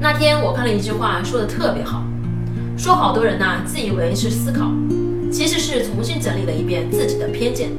那天我看了一句话说的特别好。说好多人呐自以为是思考其实是重新整理了一遍自己的偏见。